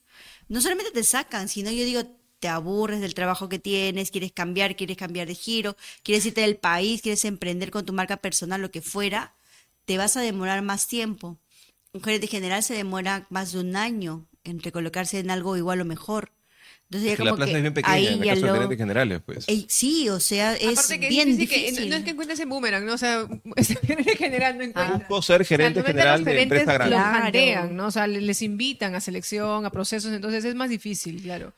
no solamente te sacan, sino yo digo, te aburres del trabajo que tienes, quieres cambiar, quieres cambiar de giro, quieres irte del país, quieres emprender con tu marca personal, lo que fuera, te vas a demorar más tiempo. Un gerente general se demora más de un año en recolocarse en algo igual o mejor. Entonces Es ya que la como plaza que es bien pequeña ahí en el ya caso de lo- gerentes generales, pues. Sí, o sea, es Aparte que bien es difícil. difícil, que no es que encuentres en boomerang, ¿no? O sea, ese gerente general no encuentra. Puedo ser gerente O sea, general los de gerentes empresa grande. Los Claro. bandean, ¿no? O sea, le- les invitan a selección, a procesos, entonces es más difícil, claro.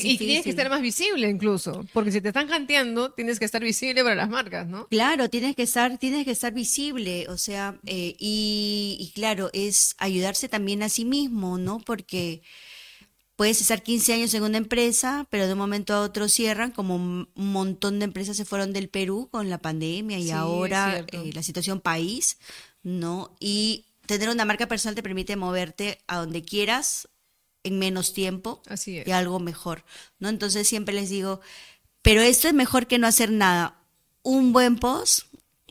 Y tienes que estar más visible incluso, porque si te están janteando, tienes que estar visible para las marcas, ¿no? Claro, tienes que estar, tienes que estar visible, o sea, eh, y, y claro, es ayudarse también a sí mismo, ¿no? Porque puedes estar 15 años en una empresa, pero de un momento a otro cierran, como un montón de empresas se fueron del Perú con la pandemia y Sí, ahora eh, la situación país, ¿no? Y tener una marca personal te permite moverte a donde quieras en menos tiempo Así es. y algo mejor, ¿no? Entonces siempre les digo, pero esto es mejor que no hacer nada. Un buen post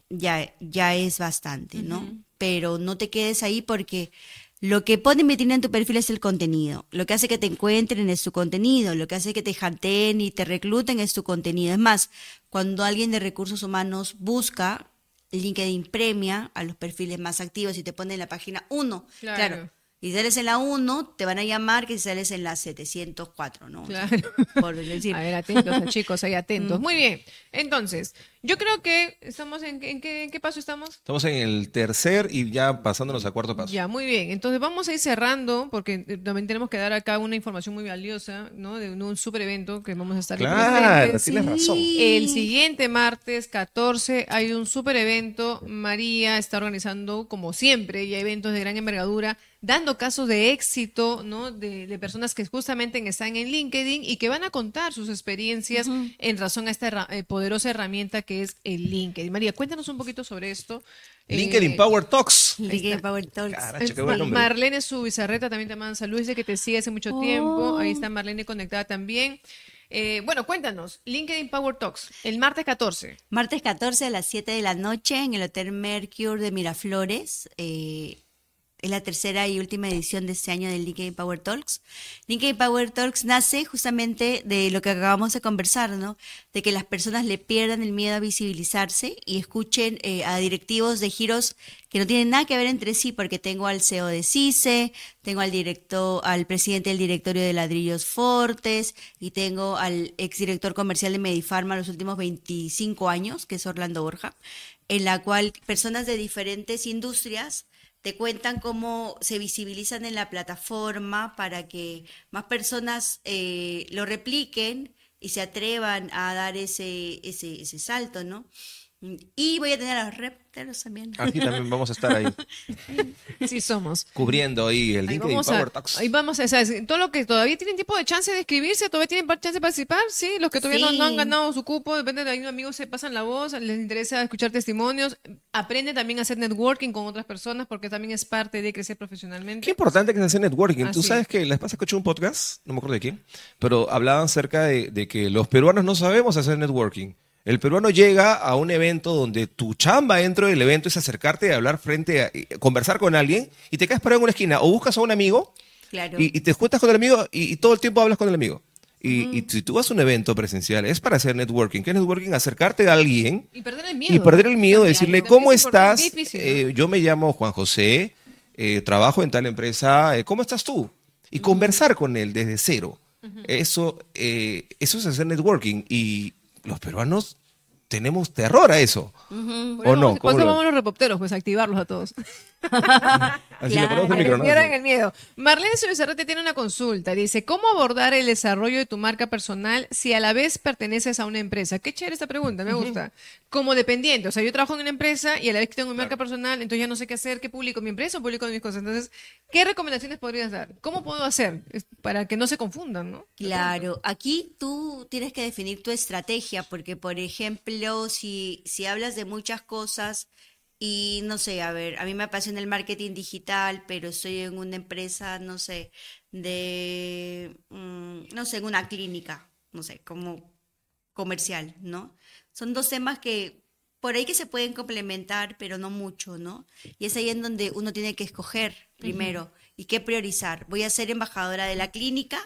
ya, ya es bastante, ¿no? Pero no te quedes ahí porque lo que pone vitrina en tu perfil es el contenido. Lo que hace que te encuentren es tu contenido. Lo que hace que te janteen y te recluten es tu contenido. Es más, cuando alguien de recursos humanos busca, LinkedIn premia a los perfiles más activos y te pone en la página 1. Claro. Claro. Y si sales en la 1, te van a llamar que si sales en la 704, ¿no? O sea, Claro. por decir. A ver, atentos, chicos, ahí atentos. Muy bien. Entonces, yo creo que estamos en, en qué, en qué paso estamos? Estamos en el tercer y ya pasándonos a cuarto paso. Ya, muy bien. Entonces vamos a ir cerrando porque eh, también tenemos que dar acá una información muy valiosa, ¿no? De un, un super evento que vamos a estar Claro, tienes razón. El siguiente martes 14 hay un super evento. María está organizando, como siempre, ya eventos de gran envergadura, dando casos de éxito, ¿no? De, de personas que justamente están en LinkedIn y que van a contar sus experiencias en razón a esta eh, poderosa herramienta que es el LinkedIn. María, cuéntanos un poquito sobre esto. LinkedIn Eh, Power Talks. LinkedIn Power Talks. Caracha, qué buen nombre. Marlene Subizarreta también te manda saludos, dice que te sigue hace mucho tiempo. Ahí está Marlene conectada también. Eh, bueno, cuéntanos, LinkedIn Power Talks, el martes 14. Martes 14 a las 7 de la noche en el Hotel Mercure de Miraflores. eh, es la tercera y última edición de este año del LinkedIn Power Talks. LinkedIn Power Talks nace justamente de lo que acabamos de conversar, ¿no? De que las personas le pierdan el miedo a visibilizarse y escuchen eh, a directivos de giros que no tienen nada que ver entre sí, porque tengo al CEO de CICE, tengo al director, al presidente del directorio de Ladrillos Fortes y tengo al exdirector comercial de Medifarma los últimos 25 años, que es Orlando Borja, en la cual personas de diferentes industrias te cuentan cómo se visibilizan en la plataforma para que más personas eh, lo repliquen y se atrevan a dar ese, ese, ese salto, ¿no? Y voy a tener a los repteros también. Aquí también vamos a estar ahí Sí somos. cubriendo ahí el Ahí LinkedIn vamos, Power a, Talks. ahí vamos a, ¿sabes? todo lo que todavía tienen tiempo de chance de escribirse, todavía tienen chance de participar, sí, los que todavía no, no han Sí. ganado su cupo, depende de ahí amigos se pasan la voz, les interesa escuchar testimonios, aprende también a hacer networking con otras personas porque también es parte de crecer profesionalmente. Qué importante que se hace networking. Tú Así sabes que la vez pasada escuché un podcast, no me acuerdo de quién, pero hablaban acerca de, de que los peruanos no sabemos hacer networking. El peruano llega a un evento donde tu chamba dentro del evento es acercarte y hablar frente a, conversar con alguien y te quedas parado en una esquina o buscas a un amigo Claro. Y, y te juntas con el amigo y, y todo el tiempo hablas con el amigo. Y, y si tú vas a un evento presencial, es para hacer networking. ¿Qué es networking? Acercarte a alguien Y perder el miedo. y perder el miedo, También, decirle, ¿cómo estás? es difícil, ¿no? Eh, yo me llamo Juan José, eh, trabajo en tal empresa, eh, ¿cómo estás tú? Y conversar con él desde cero. Eso, eh, eso es hacer networking. Y los peruanos tenemos terror a eso. Por ¿O eso no? vamos- Por ¿Cómo eso lo- vamos los reporteros, pues activarlos a todos. Así le Claro. ponemos el el miedo. Marlene Subizarrete tiene una consulta. Dice, ¿cómo abordar el desarrollo de tu marca personal si a la vez perteneces a una empresa? Qué chévere esta pregunta, me gusta. Como dependiente, o sea, yo trabajo en una empresa y a la vez que tengo mi marca personal, entonces ya no sé qué hacer, qué publico mi empresa o publico mis cosas. Entonces, ¿qué recomendaciones podrías dar? ¿Cómo puedo hacer? Para que no se confundan, ¿no? Claro, aquí tú tienes que definir tu estrategia, porque por ejemplo, si, si hablas de muchas cosas y no sé, a ver, a mí me apasiona el marketing digital, pero estoy en una empresa, no sé, de, mm, no sé, en una clínica, no sé, como comercial, ¿no? Son dos temas que por ahí que se pueden complementar, pero no mucho, ¿no? Y es ahí en donde uno tiene que escoger primero y qué priorizar. ¿Voy a ser embajadora de la clínica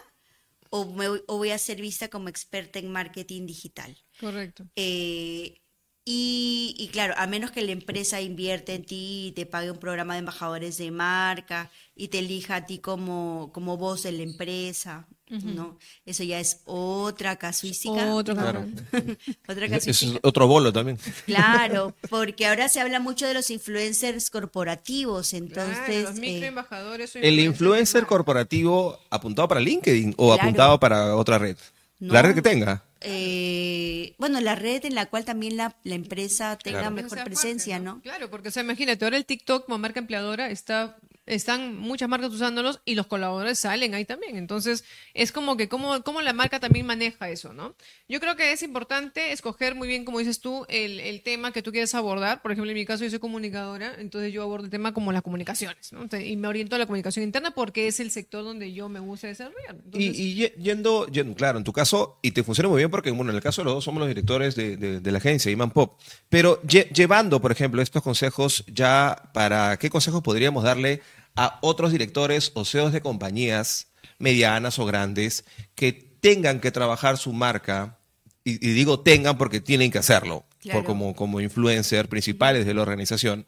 o, me o voy a ser vista como experta en marketing digital? Correcto. Eh, y, y claro, a menos que la empresa invierte en ti y te pague un programa de embajadores de marca y te elija a ti como, como voz de la empresa, ¿no? Eso ya es otra casuística. Otro. Claro. otra casuística. es otro bolo también. Claro, porque ahora se habla mucho de los influencers corporativos, entonces... Claro, los eh, microembajadores o El influencer corporativo apuntado para LinkedIn o Claro. apuntado para otra red. La red que tenga. Eh, bueno, la red en la cual también la, la empresa tenga Claro. Mejor presencia, ¿no? Claro, porque o sea, imagínate, ahora el TikTok como marca empleadora está están muchas marcas usándolos y los colaboradores salen ahí también. Entonces, es como que cómo, cómo la marca también maneja eso, ¿no? Yo creo que es importante escoger muy bien, como dices tú, el, el tema que tú quieres abordar. Por ejemplo, en mi caso, yo soy comunicadora, entonces yo abordo el tema como las comunicaciones, ¿no? Entonces, y me oriento a la comunicación interna porque es el sector donde yo me gusta desarrollar. Entonces, Y, y ye- yendo, yendo- claro, en tu caso, y te funciona muy bien porque, bueno, en el caso de los dos somos los directores de, de- de la agencia, Iman Pop, pero lle- llevando, por ejemplo, estos consejos ya para, ¿qué consejos podríamos darle a otros directores o CEOs de compañías medianas o grandes que tengan que trabajar su marca? Y, y digo tengan porque tienen que hacerlo, por como, como influencer principales de la organización.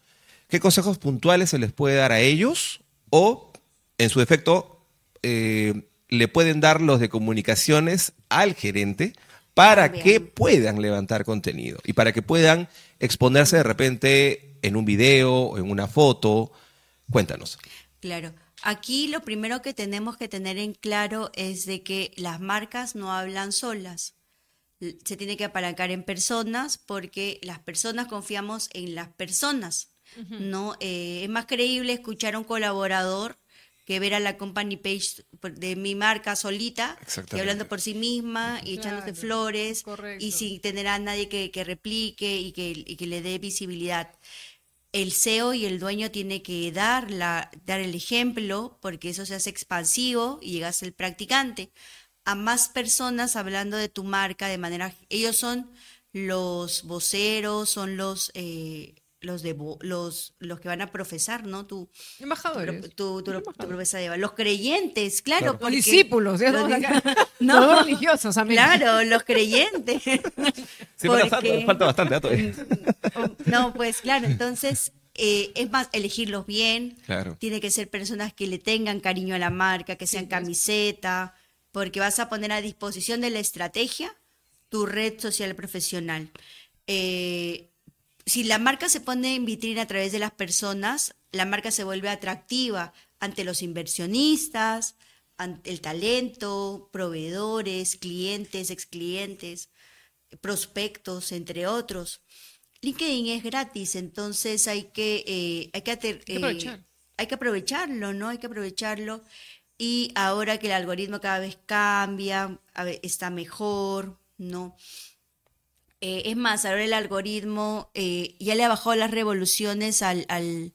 ¿Qué consejos puntuales se les puede dar a ellos o, en su defecto, eh, le pueden dar los de comunicaciones al gerente para Bien. que puedan levantar contenido y para que puedan exponerse de repente en un video o en una foto? Cuéntanos. Claro. Aquí lo primero que tenemos que tener en claro es de que las marcas no hablan solas. Se tiene que apalancar en personas porque las personas confiamos en las personas. ¿no? Eh, es más creíble escuchar a un colaborador que ver a la company page de mi marca solita y hablando por sí misma y echándose Claro, flores correcto. y sin tener a nadie que, que replique y que, y que le dé visibilidad el CEO y el dueño tiene que dar, la, dar el ejemplo porque eso se hace expansivo y llegas el practicante. A más personas hablando de tu marca de manera ellos son los voceros son los eh, los de los los que van a profesar no tu tu, embajadores. tu, tu- tu promesa de los creyentes claro, Claro. Los porque- discípulos, ya los no Los religiosos, amén. claro los creyentes Sí, falta, Porque- falta bastante dato. ahí. no, pues claro, entonces eh, es más elegirlos bien. Claro. Tiene que ser personas que le tengan cariño a la marca, que sean camiseta, porque vas a poner a disposición de la estrategia tu red social profesional. Eh, si la marca se pone en vitrina a través de las personas, la marca se vuelve atractiva ante los inversionistas, ante el talento, proveedores, clientes, exclientes prospectos, entre otros. LinkedIn es gratis, entonces hay que, eh, hay, que ater- eh, hay que aprovecharlo, ¿no? Hay que aprovecharlo. Y ahora que el algoritmo cada vez cambia, a está mejor, ¿no? Eh, es más, ahora el algoritmo eh, ya le ha bajado las revoluciones al, al,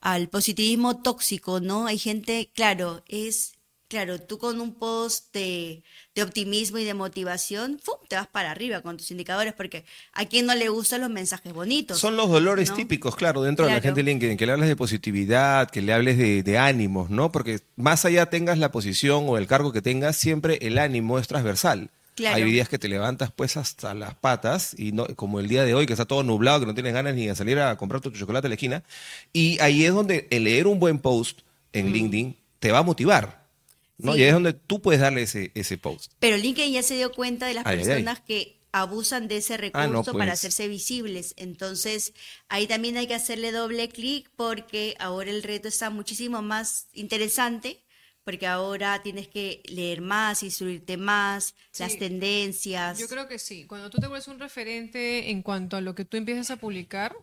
al positivismo tóxico, ¿no? Hay gente, claro, es Claro, tú con un post de, de optimismo y de motivación, ¡fum! te vas para arriba con tus indicadores, porque a quien no le gustan los mensajes bonitos. Son los dolores ¿no? típicos, claro, dentro de la gente de LinkedIn, que le hables de positividad, que le hables de, de ánimos, ¿no? Porque más allá tengas la posición o el cargo que tengas, siempre el ánimo es transversal. Claro. Hay días que te levantas pues hasta las patas, y no, como el día de hoy, que está todo nublado, que no tienes ganas ni de salir a comprar tu chocolate a la esquina. Y ahí es donde el leer un buen post en LinkedIn te va a motivar. ¿no? Sí. Y ahí es donde tú puedes darle ese, ese post. Pero LinkedIn ya se dio cuenta de las Ay, ay, ay. personas que abusan de ese recurso Ah, no, para pues. hacerse visibles. Entonces, ahí también hay que hacerle doble clic porque ahora el reto está muchísimo más interesante, porque ahora tienes que leer más, instruirte más, las tendencias. Yo creo que sí. Cuando tú te vuelves un referente en cuanto a lo que tú empiezas a publicar,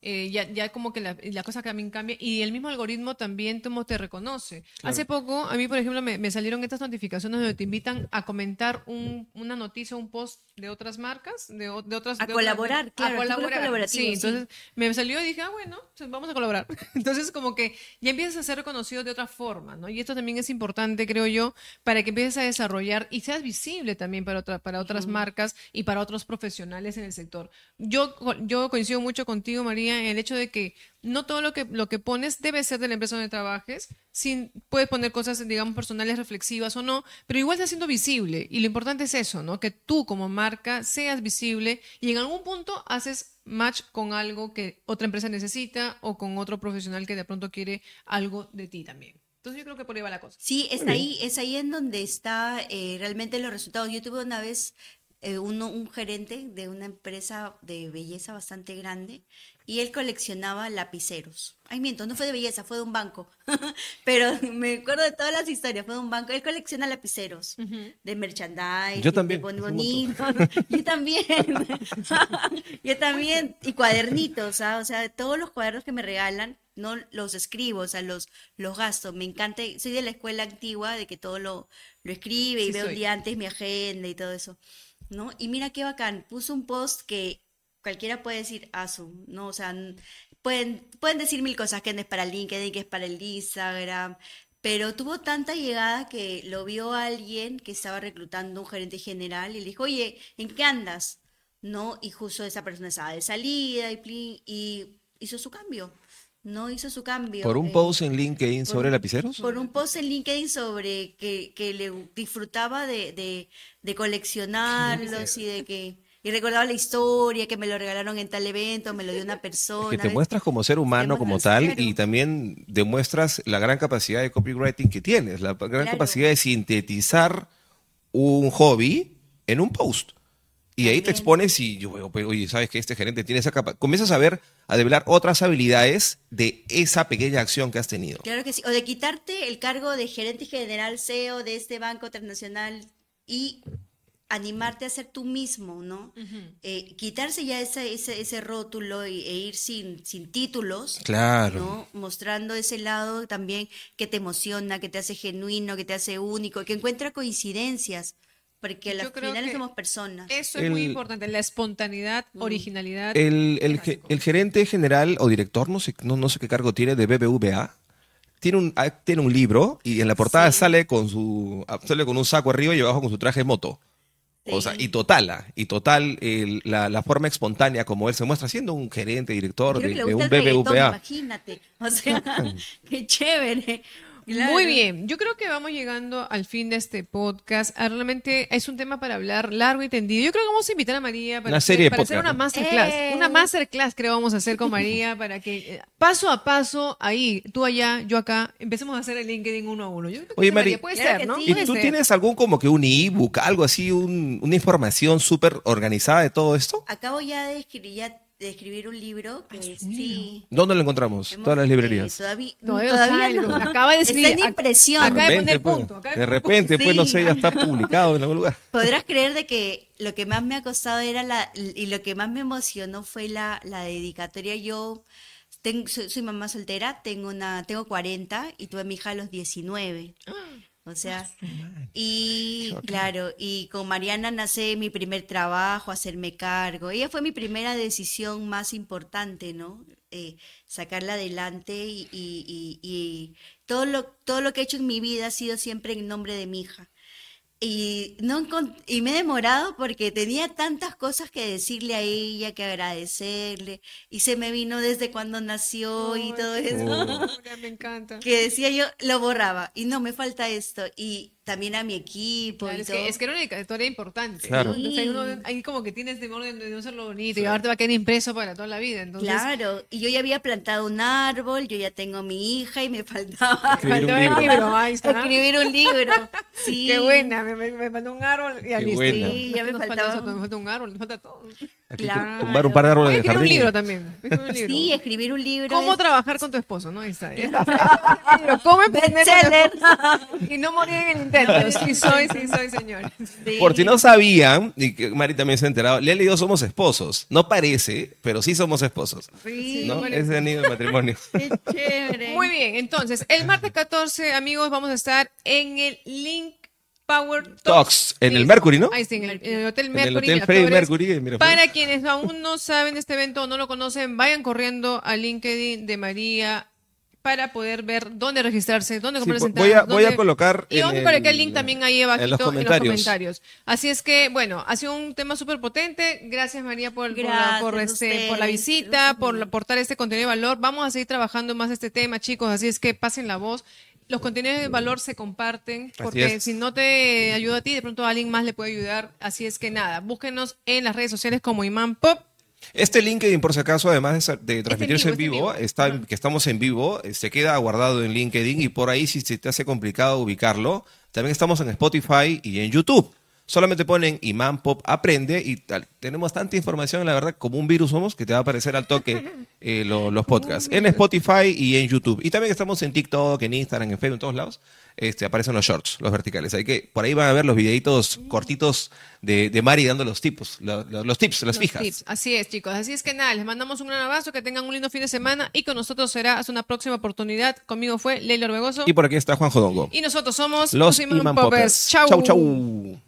eh, ya, ya como que la, la cosa también cambia y el mismo algoritmo también como te reconoce. Hace poco, a mí, por ejemplo, me, me salieron estas notificaciones donde te invitan a comentar un- una noticia, un post de otras marcas, de, de otras... A de otras- colaborar, claro, A colaborar. Sí, sí. entonces me salió y dije, ah, bueno, pues vamos a colaborar. Entonces, como que ya empiezas a ser reconocido de otra forma, ¿no? Y esto también es importante, creo yo, para que empieces a desarrollar y seas visible también para, otra, para otras marcas y para otros profesionales en el sector. Yo, yo coincido mucho contigo, María, el hecho de que no todo lo que, lo que pones debe ser de la empresa donde trabajes. Sin, puedes poner cosas, digamos, personales, reflexivas o no, pero igual está siendo visible. Y lo importante es eso, ¿no? Que tú como marca seas visible y en algún punto haces match con algo que otra empresa necesita o con otro profesional que de pronto quiere algo de ti también. Entonces yo creo que por ahí va la cosa. Sí, es ahí, es ahí en donde está eh, realmente los resultados. Yo tuve una vez eh, uno, un gerente de una empresa de belleza bastante grande y él coleccionaba lapiceros. Ay, miento, no fue de belleza, fue de un banco. Pero me acuerdo de todas las historias, fue de un banco. Él colecciona lapiceros de merchandise, Yo también, de bonito. Yo también. Yo también. Y cuadernitos, ¿ah? o sea, todos los cuadernos que me regalan, no los escribo, o sea, los, los gasto. Me encanta, soy de la escuela antigua de que todo lo, lo escribe y Sí veo soy. un día antes mi agenda y todo eso, ¿no? Y mira qué bacán, puso un post que cualquiera puede decir, asu, ¿no? O sea, pueden, pueden decir mil cosas, que es para LinkedIn, que es para el Instagram, pero tuvo tanta llegada que lo vio alguien que estaba reclutando un gerente general y le dijo, oye, ¿en qué andas? ¿No? Y justo esa persona estaba de salida y, y hizo su cambio, ¿no? Hizo su cambio. Por un eh, post en LinkedIn por sobre lapiceros. Por un post en LinkedIn sobre que, que le disfrutaba de, de, de coleccionarlos y de que y recordaba la historia, que me lo regalaron en tal evento, me lo dio una persona. que te muestras como ser humano, como tal, y también demuestras la gran capacidad de copywriting que tienes, la gran Claro. capacidad de sintetizar un hobby en un post. Y ahí te expones y yo veo, pues, oye, sabes que este gerente tiene esa capacidad. Comienzas a ver, a develar otras habilidades de esa pequeña acción que has tenido. Claro que sí. O de quitarte el cargo de gerente general CEO de este banco transnacional y animarte a ser tú mismo, ¿no? Eh, quitarse ya ese, ese, ese rótulo y- e ir sin, sin títulos. Claro. ¿no? Mostrando ese lado también que te emociona, que te hace genuino, que te hace único, que encuentra coincidencias, porque al final somos personas. Eso es muy importante, la espontaneidad, originalidad. El, el ge- el gerente general o director, no sé, no, no sé qué cargo tiene, de BBVA, tiene un, ah, tiene un libro y en la portada sale, con su, ah, sale con un saco arriba y abajo con su traje de moto. O sea, y total, y total, el- la, la forma espontánea como él se muestra siendo un gerente, director Creo de, que le de gusta un el BBVA. imagínate. O sea, qué chévere. Claro. Muy bien, yo creo que vamos llegando al fin de este podcast. Ah, Realmente es un tema para hablar largo y tendido. Yo creo que vamos a invitar a María para, Una hacer, serie de para hacer podcast, una masterclass. ¡Eh! Una masterclass creo vamos a hacer con María para que eh, paso a paso, ahí, tú allá, yo acá, empecemos a hacer el LinkedIn uno a uno. Yo creo que Oye, María, puede Claro ser, que ¿no? sí. ¿Y tú ser. tienes algún como que un ebook, algo así, un- una información súper organizada de todo esto? Acabo ya de escribir, ya de escribir un libro que sí. ¿Dónde lo encontramos? hemos, Todas las eh, librerías. todavía Todavía, todavía no no. sale, acaba de escribir. Está en impresión. Acaba de poner repente, pues, punto, acaba de repente, pues no sé, ya está publicado en algún lugar. Podrás creer de que lo que más me ha costado era la, y lo que más me emocionó fue la, la dedicatoria. Yo tengo, soy, soy mamá soltera, tengo una, tengo 40 y tuve a mi hija a los 19. O sea, y Claro, y con Mariana nace mi primer trabajo, hacerme cargo. Ella fue mi primera decisión más importante, ¿no? Eh, sacarla adelante y, y- y- y todo, lo, todo lo que he hecho en mi vida ha sido siempre en nombre de mi hija. Y, no y me he demorado porque tenía tantas cosas que decirle a ella, que agradecerle, y se me vino desde cuando nació y todo eso Me encanta. que decía yo, lo borraba. Y no, me falta esto. Y también a mi equipo Claro, y es, todo. que, es que era una historia importante. Claro. Entonces, ahí, uno, ahí como que tienes temor de, de no hacerlo bonito y ahora te va a quedar impreso para toda la vida. Entonces, Claro, y yo ya había plantado un árbol, yo ya tengo mi hija y me faltaba Escribir un faltaba el libro. libro. Ahí está. escribir un libro. Sí. Qué buena, me, me, me mandó un árbol y listo. buena. Sí, ya me falta faltaba. eso, nos falta un árbol, nos falta todo. Aquí Claro. tumbar un par de árboles de escribe un jardín. libro también. un libro. Sí, escribir un libro. ¿Cómo es trabajar con tu esposo? ¿no? Ahí está. Pero ¿Cómo emprender y no morir en el Sí soy, sí soy, señor. Sí. Por si no sabían, y que Mari también se ha enterado, Leli y yo somos esposos. No parece, pero sí somos esposos. Sí, ¿no? vale. Es de anillo de matrimonio. qué chévere. Muy bien, entonces, el martes 14, amigos, vamos a estar en el Link Power Talks. Talks, en el Sí, Mercury, ¿no? Ahí está, en el, en el Hotel En Mercury. el Hotel. Freddy Mercury. en. Para quienes aún no saben de este evento o no lo conocen, vayan corriendo al LinkedIn de María para poder ver dónde registrarse, dónde Sí, comprar las voy- entradas. voy a- voy a dónde- colocar Y vamos a colocar el el- link también ahí abajito en los en los comentarios. Así es que, bueno, ha sido un tema súper potente. Gracias, María, por, por la- por, Gracias a este, por la visita, por aportar este contenido de valor. Vamos a seguir trabajando más este tema, chicos. Así es que pasen la voz. Los contenidos de valor se comparten, porque si no te ayuda a ti, de pronto a alguien más le puede ayudar. Así es que nada, búsquenos en las redes sociales como Imán Pop. Este LinkedIn, por si acaso, además de, transmitirse en vivo, está en vivo. está, Ajá. que estamos en vivo, eh, se queda guardado en LinkedIn y por ahí si se te hace complicado ubicarlo, también estamos en Spotify y en YouTube. Solamente ponen Imán Pop Aprende y tal. tenemos tanta información, la verdad, como un virus somos, que te va a aparecer al toque eh, lo- los podcasts. En Spotify y en YouTube. Y también estamos en TikTok, en Instagram, en Facebook, en todos lados. Este, aparecen los shorts, los verticales. Hay que, por ahí van a ver los videitos cortitos de, de Mari dando los tipos, lo- lo- los tips, las los fijas. tips. Así es, chicos. Así es que nada, les mandamos un gran abrazo, que tengan un lindo fin de semana y con nosotros será hasta una próxima oportunidad. Conmigo fue Leila Orbegoso. Y por aquí está Juan Jodongo. Y nosotros somos Los Imán Iman. Poppers. Chau. Chau, chau.